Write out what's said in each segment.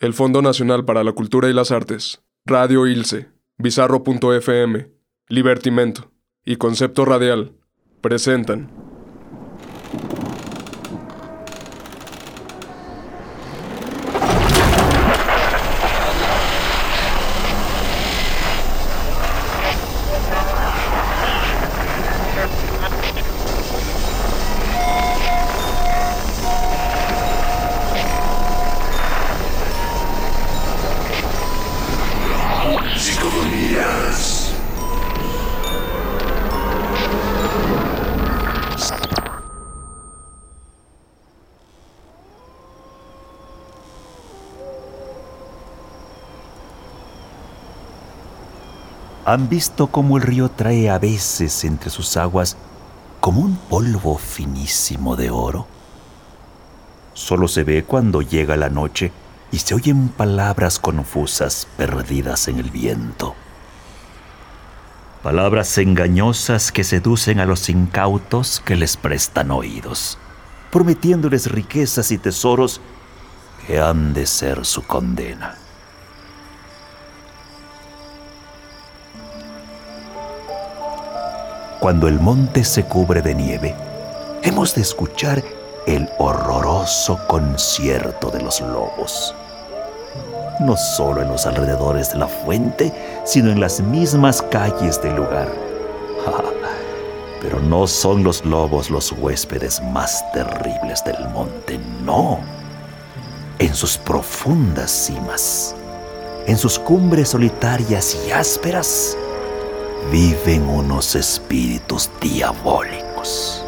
El Fondo Nacional para la Cultura y las Artes, Radio Ilse, Bizarro.fm, Libertimento y Concepto Radial presentan ¿Han visto cómo el río trae a veces entre sus aguas como un polvo finísimo de oro? Solo se ve cuando llega la noche y se oyen palabras confusas perdidas en el viento. Palabras engañosas que seducen a los incautos que les prestan oídos, prometiéndoles riquezas y tesoros que han de ser su condena. Cuando el monte se cubre de nieve, hemos de escuchar el horroroso concierto de los lobos. No solo en los alrededores de la fuente, sino en las mismas calles del lugar. Pero no son los lobos los huéspedes más terribles del monte, no. En sus profundas cimas, en sus cumbres solitarias y ásperas, viven unos espíritus diabólicos.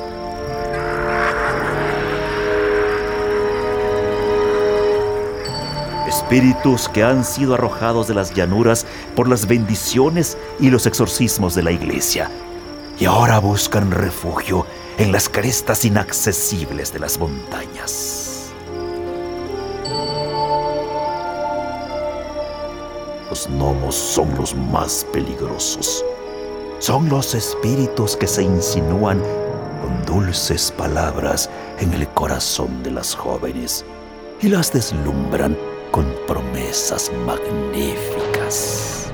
Espíritus que han sido arrojados de las llanuras por las bendiciones y los exorcismos de la iglesia y ahora buscan refugio en las crestas inaccesibles de las montañas. Los gnomos son los más peligrosos son los espíritus que se insinúan con dulces palabras en el corazón de las jóvenes y las deslumbran con promesas magníficas.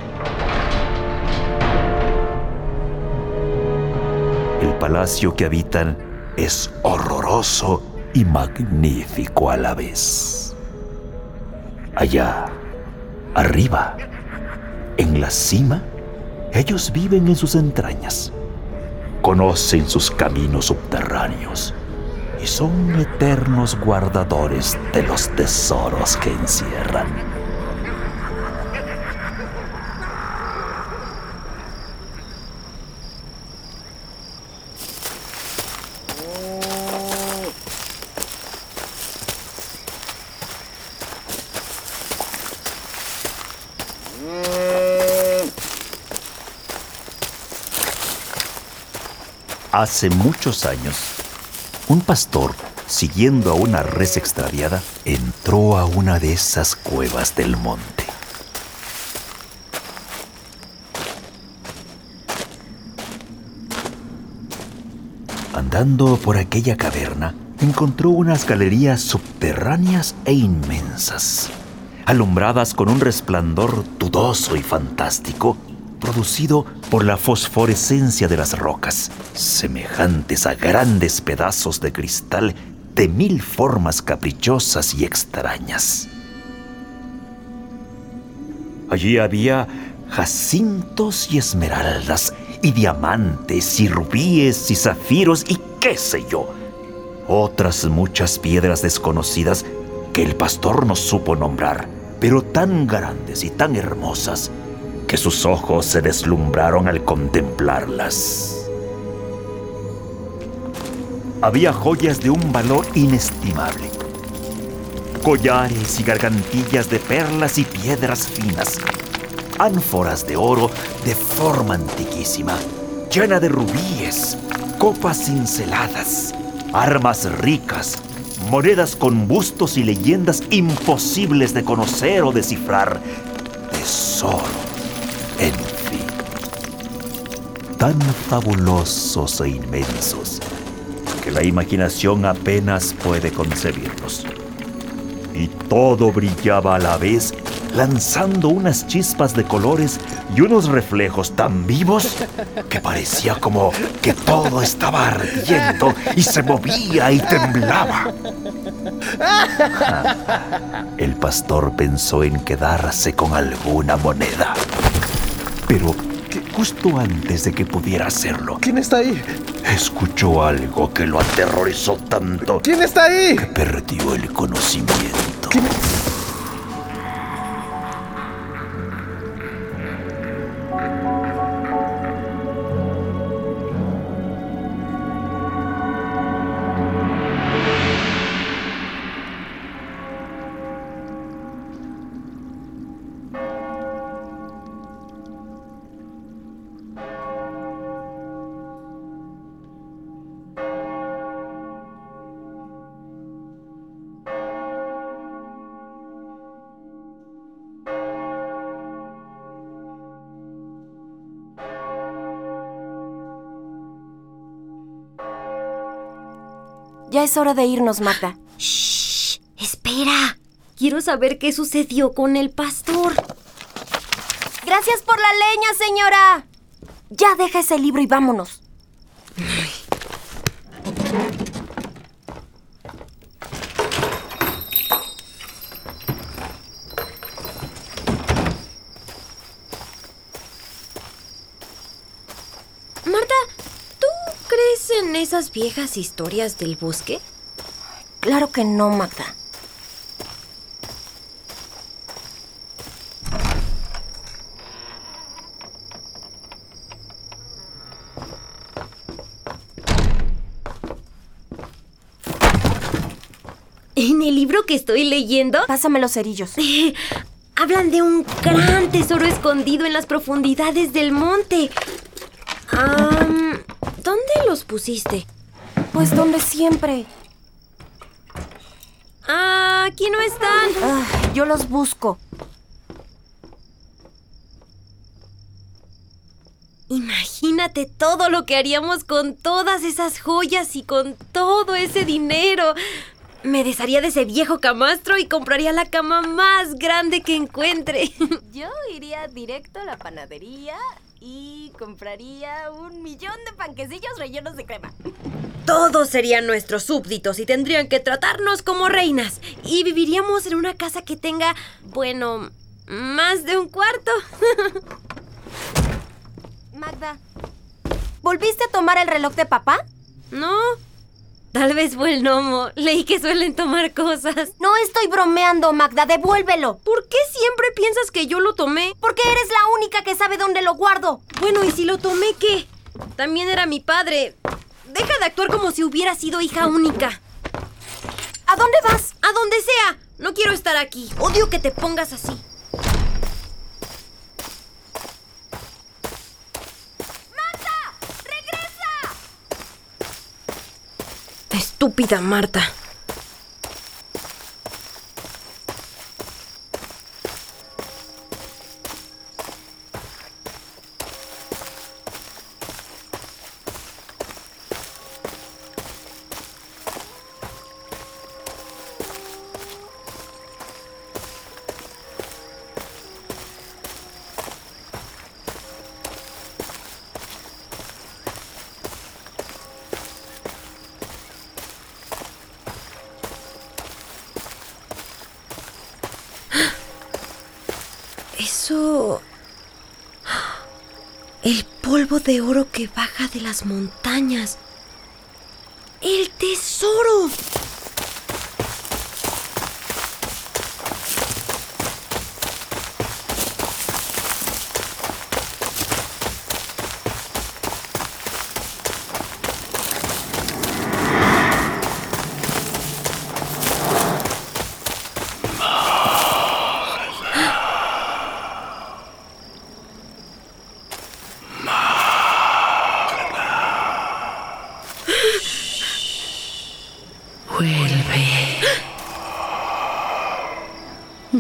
El palacio que habitan es horroroso y magnífico a la vez. Allá, arriba, en la cima, ellos viven en sus entrañas, conocen sus caminos subterráneos y son eternos guardadores de los tesoros que encierran. Hace muchos años, un pastor, siguiendo a una res extraviada, entró a una de esas cuevas del monte. Andando por aquella caverna, encontró unas galerías subterráneas e inmensas, alumbradas con un resplandor dudoso y fantástico producido por la fosforescencia de las rocas, semejantes a grandes pedazos de cristal de mil formas caprichosas y extrañas. Allí había jacintos y esmeraldas, y diamantes, y rubíes, y zafiros, y qué sé yo, otras muchas piedras desconocidas que el pastor no supo nombrar, pero tan grandes y tan hermosas que sus ojos se deslumbraron al contemplarlas. Había joyas de un valor inestimable. Collares y gargantillas de perlas y piedras finas. Ánforas de oro de forma antiquísima, llena de rubíes, copas cinceladas, armas ricas, monedas con bustos y leyendas imposibles de conocer o descifrar, tesoro tan fabulosos e inmensos que la imaginación apenas puede concebirlos. y todo brillaba a la vez, lanzando unas chispas de colores y unos reflejos tan vivos que parecía como que todo estaba ardiendo y se movía y temblaba. El pastor pensó en quedarse con alguna moneda, pero justo antes de que pudiera hacerlo. ¿Quién está ahí? Escuchó algo que lo aterrorizó tanto. ¿Quién está ahí? Que perdió el conocimiento. ¿Quién... Ya es hora de irnos, Magda. ¡Shh! ¡Espera! Quiero saber qué sucedió con el pastor. Gracias por la leña, señora. Ya deja ese libro y vámonos. Marta, ¿tú crees en esas viejas historias del bosque? Claro que no, Magda. En el libro que estoy leyendo, Pásame los cerillos. hablan de un gran tesoro escondido en las profundidades del monte. Am, ¿Dónde los pusiste? Pues donde siempre. Ah, aquí no están. Ah, yo los busco. Imagínate todo lo que haríamos con todas esas joyas y con todo ese dinero. Me desharía de ese viejo camastro y compraría la cama más grande que encuentre. Yo iría directo a la panadería y compraría un millón de panquecillos rellenos de crema. Todos serían nuestros súbditos y tendrían que tratarnos como reinas. Y viviríamos en una casa que tenga, bueno, más de un cuarto. Magda, ¿volviste a tomar el reloj de papá? No. Tal vez fue el gnomo. Leí que suelen tomar cosas. No estoy bromeando, Magda, devuélvelo. ¿Por qué siempre piensas que yo lo tomé? Porque eres la única que sabe dónde lo guardo. Bueno, ¿y si lo tomé qué? También era mi padre. Deja de actuar como si hubiera sido hija única. ¿A dónde vas? A donde sea. No quiero estar aquí. Odio que te pongas así. ¡Magda! ¡Regresa! Estúpida Marta. Eso... El polvo de oro que baja de las montañas. El tesoro.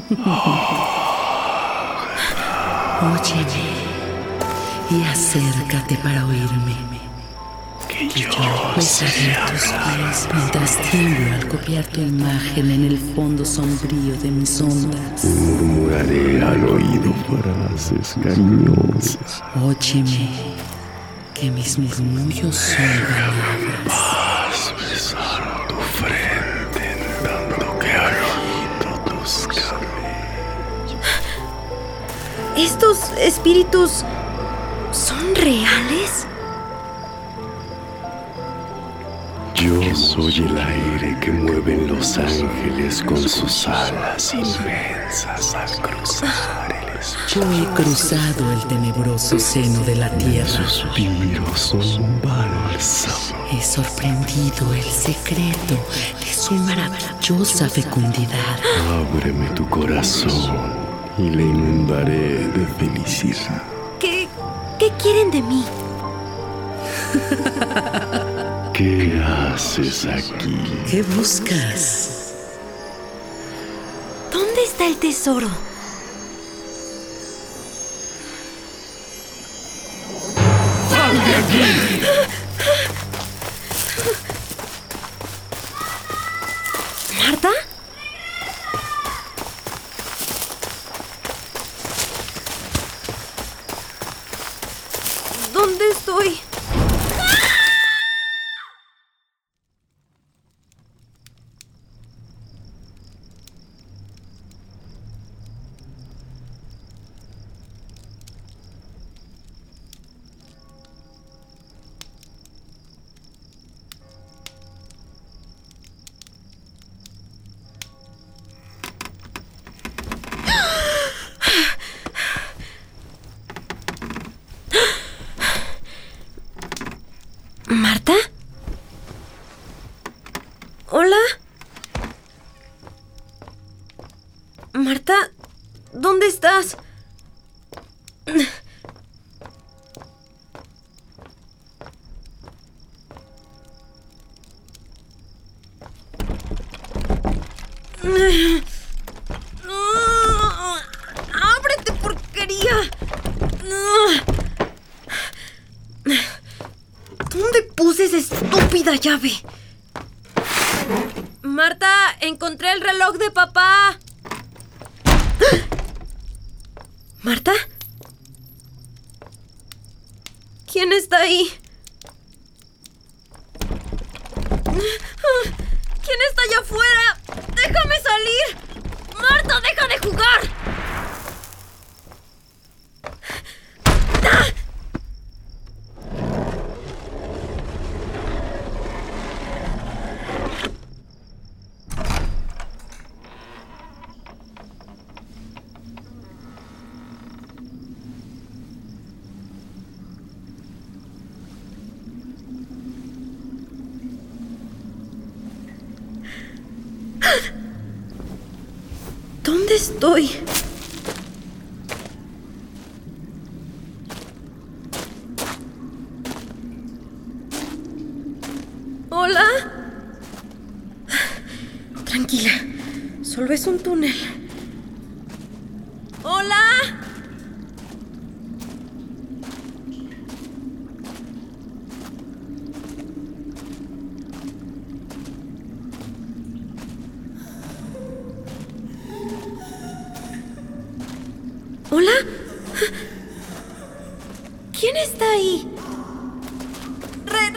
Óyeme y acércate para oírme. que yo besaré tus pies mientras tiemblo al copiar tu imagen en el fondo sombrío de mis ondas. Murmuraré al oído frases cariñosas. Óyeme, que mis murmullos son palabras. ¿Estos espíritus son reales? Yo soy el aire que mueven los ángeles con sus alas inmensas al cruzar el espacio. Yo he cruzado el tenebroso seno de la tierra. Suspiros son un bálsamo. He sorprendido el secreto de su maravillosa fecundidad. Ábreme tu corazón y le inundaré de felicidad. ¿Qué, qué quieren de mí? ¿Qué haces aquí? ¿Qué buscas? ¿Dónde está el tesoro? Marta, ¿dónde estás? ¡Ábrete, porquería! ¿Dónde puse esa estúpida llave? Marta, encontré el reloj de papá. ¿Marta? ¿Quién está ahí? ¿Quién está allá afuera? ¡Déjame salir! ¡Marta, deja de jugar! ¿Dónde estoy? ¿Hola? Tranquila, solo es un túnel.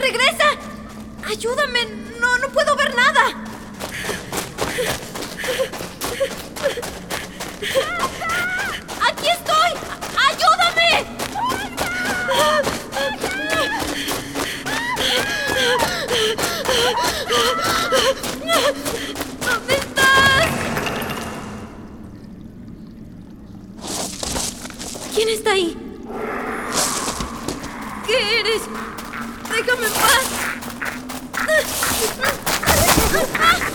¡Regresa! ¡Ayúdame! No, no puedo ver nada. ¡Aquí estoy! ¡Ayúdame! ¿Quién está ahí? ¿Qué eres? Déjame en paz.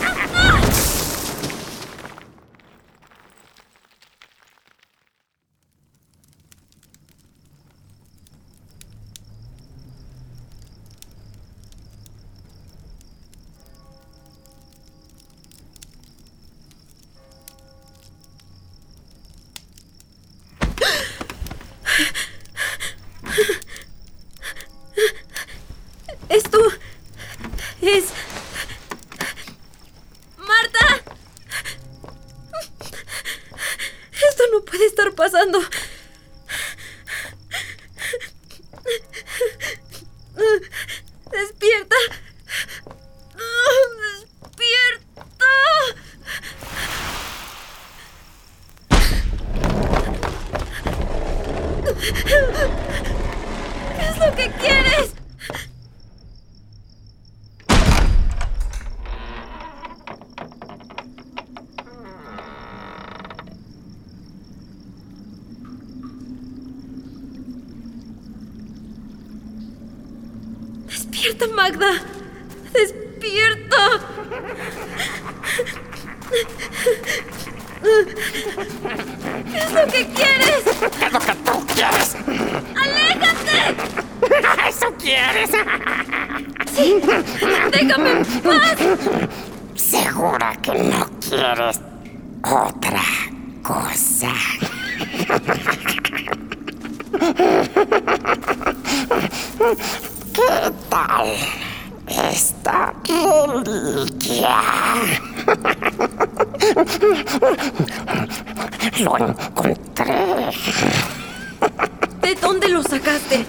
Despierta, Magda. Despierta. ¿Qué es lo que quieres? ¿Qué es lo que tú quieres? ¡Aléjate! ¿Eso quieres? Sí, déjame en paz. ¿Segura que no quieres otra cosa? ¿Qué tal esta reliquia? Lo encontré. ¿De dónde lo sacaste?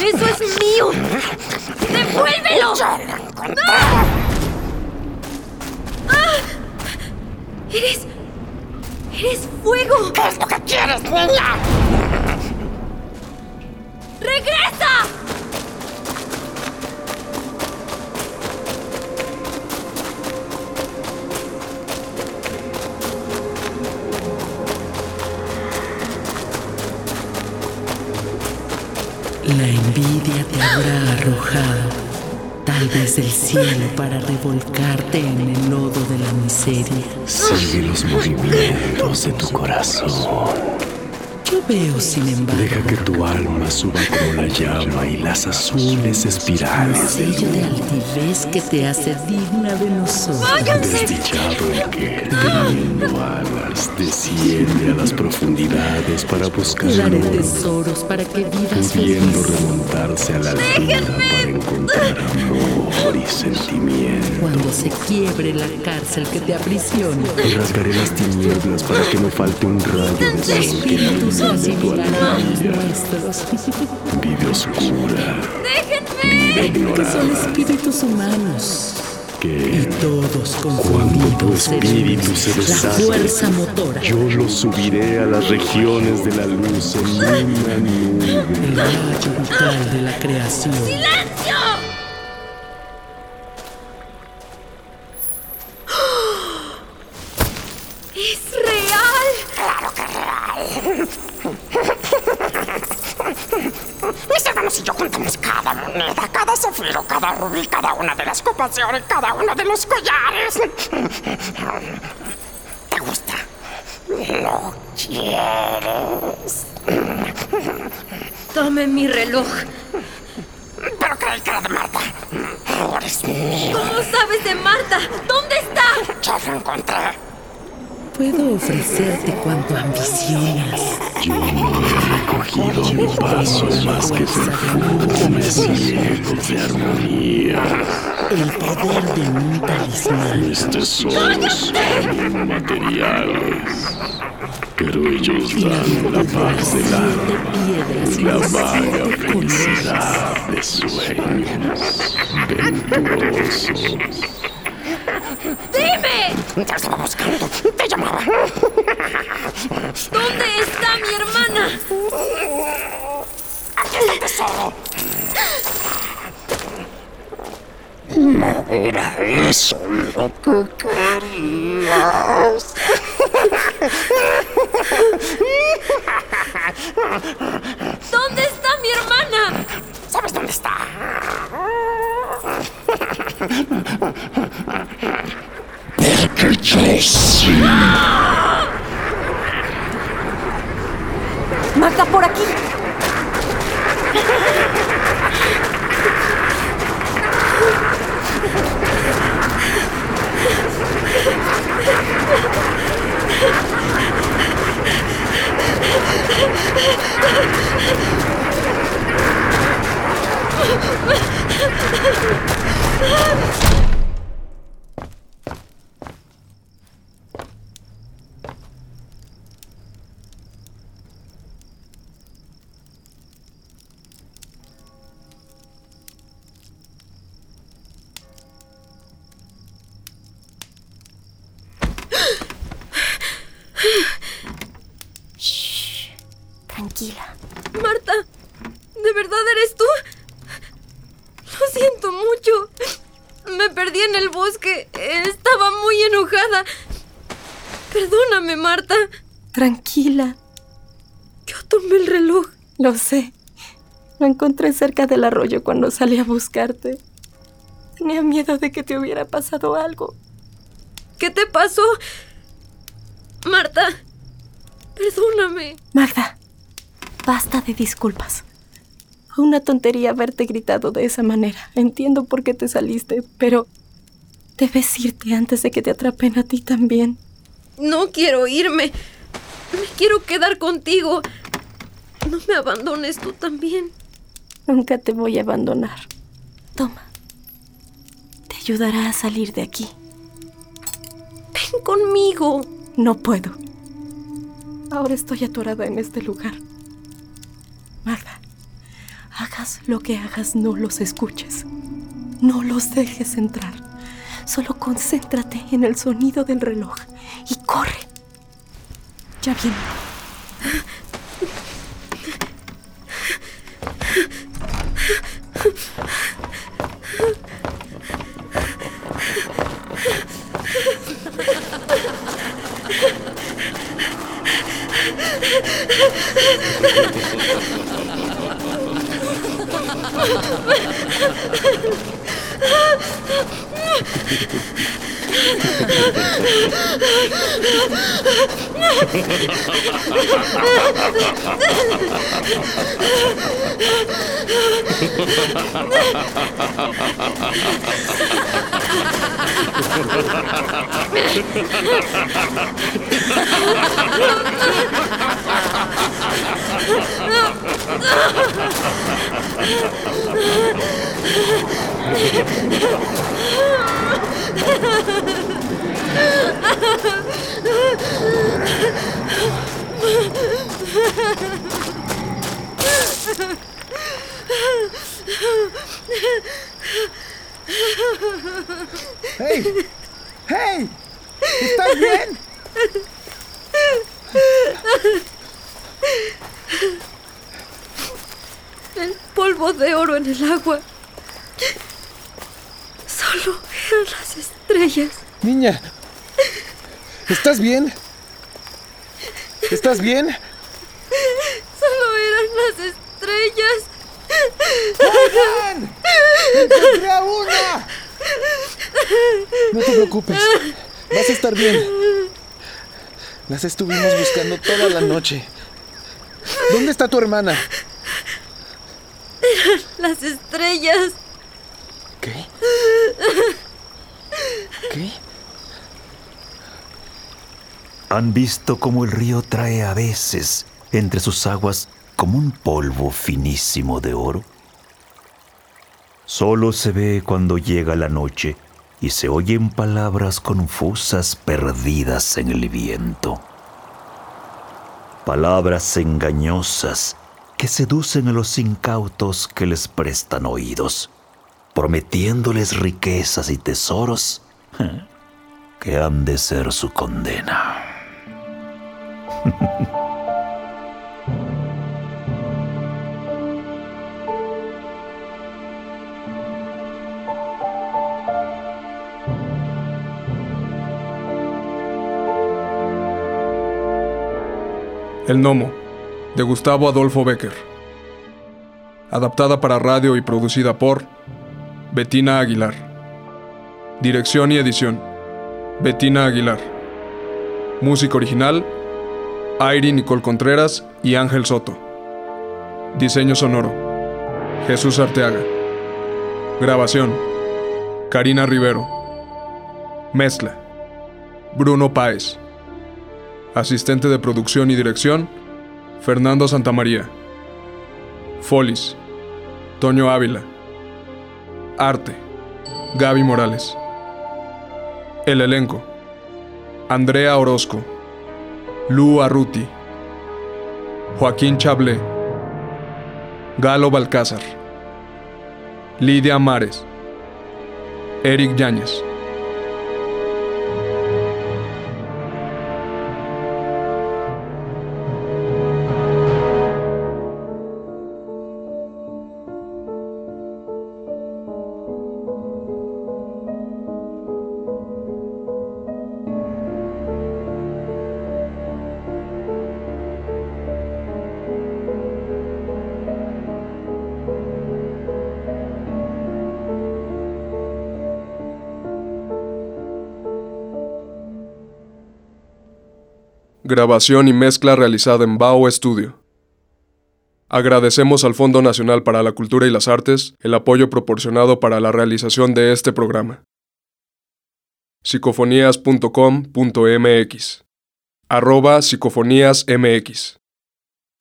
¡Eso es mío! ¡Devuélvelo! Yo lo encontré. ¡Eres. ¡Eres fuego! ¿Qué es lo que quieres, niña? ¡Regresa! Te habrá arrojado, tal vez del cielo para revolcarte en el lodo de la miseria. Sigue los movimientos de tu corazón. Yo veo, sin embargo, Deja que tu alma suba como la llama y las azules espirales del sello de altivez que te hace digna de nosotros. desdichado el que, teniendo alas, desciende a las profundidades para buscar el Daré oro, tesoros para que vivas pudiendo feliz. remontarse a la altura para encontrar amor y sentimiento. Cuando se quiebre la cárcel que te aprisiona, Y rasgaré las tinieblas para que no falte un rayo de sol que se los nuestros, Vive oscura, ¡Déjenme! que son espíritus humanos. Y que todos cuando tu confundidos espíritu se la desate, fuerza motora, yo lo subiré a las regiones de la luz en una nube. el rayo vital de la creación. ¡Silencio! ¡Es real! Claro que real. Mis hermanos y yo juntamos cada moneda, cada zafiro, cada rubí, cada una de las copas de oro y cada uno de los collares. ¿Te gusta? ¿Lo quieres? Tome mi reloj. Pero creí que era de Marta. Ahora es mío. ¿Cómo sabes de Marta? ¿Dónde está? Yo lo encontré. Puedo ofrecerte cuanto ambicionas. Yo no he recogido mi paso más que perfumes ciegos de armonía. El poder de un talismán. Mis tesoros son inmateriales, pero ellos dan la paz del alma la vaga felicidad de sueños venturosos. ¡Dime! Te estaba buscando. Te llamaba. ¿Dónde está mi hermana? Aquí está el tesoro. No era eso lo que querías. ¿Dónde está mi hermana? ¿Sabes dónde está? Porque yo sí. Magda, por aquí. El bosque. Estaba muy enojada. Perdóname, Marta. Tranquila. Yo tomé el reloj. Lo sé. Lo encontré cerca del arroyo cuando salí a buscarte. Tenía miedo de que te hubiera pasado algo. ¿Qué te pasó? Marta, perdóname. Magda, basta de disculpas. Fue una tontería haberte gritado de esa manera. Entiendo por qué te saliste, pero debes irte antes de que te atrapen a ti también. No quiero irme. Me quiero quedar contigo. No me abandones tú también. Nunca te voy a abandonar. Toma. Te ayudará a salir de aquí. Ven conmigo. No puedo. Ahora estoy atorada en este lugar. Magda, hagas lo que hagas, no los escuches. No los dejes entrar. Solo concéntrate en el sonido del reloj y corre. Ya viene. Ha ha ha! ¡Hey! ¡Hey! ¿Estás bien? El polvo de oro en el agua. Solo eran las estrellas. Niña, ¿estás bien? ¿Estás bien? Solo eran las estrellas. ¡Oigan! ¡Encontré a una! No te preocupes, vas a estar bien. Las estuvimos buscando toda la noche. ¿Dónde está tu hermana? Las estrellas. ¿Qué? ¿Qué? ¿Han visto cómo el río trae a veces entre sus aguas como un polvo finísimo de oro? Solo se ve cuando llega la noche y se oyen palabras confusas perdidas en el viento. Palabras engañosas que seducen a los incautos que les prestan oídos, prometiéndoles riquezas y tesoros que han de ser su condena. El Gnomo, de Gustavo Adolfo Becker. Adaptada para radio y producida por Bettina Aguilar. Dirección y edición, Bettina Aguilar. Música original, Airi Nicole Contreras y Ángel Soto. Diseño sonoro, Jesús Arteaga. Grabación, Karina Rivero. Mezcla, Bruno Páez. Asistente de producción y dirección, Fernando Santamaría. Folis, Toño Ávila. Arte, Gaby Morales. El elenco, Andrea Orozco, Lu Arruti, Joaquín Chablé, Galo Balcázar, Lidia Mares, Eric Yáñez. Grabación y mezcla realizada en Bao Studio. Agradecemos al Fondo Nacional para la Cultura y las Artes el apoyo proporcionado para la realización de este programa. psicofonías.com.mx arroba psicofoníasmx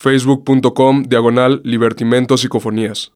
facebook.com diagonal libertimento psicofonías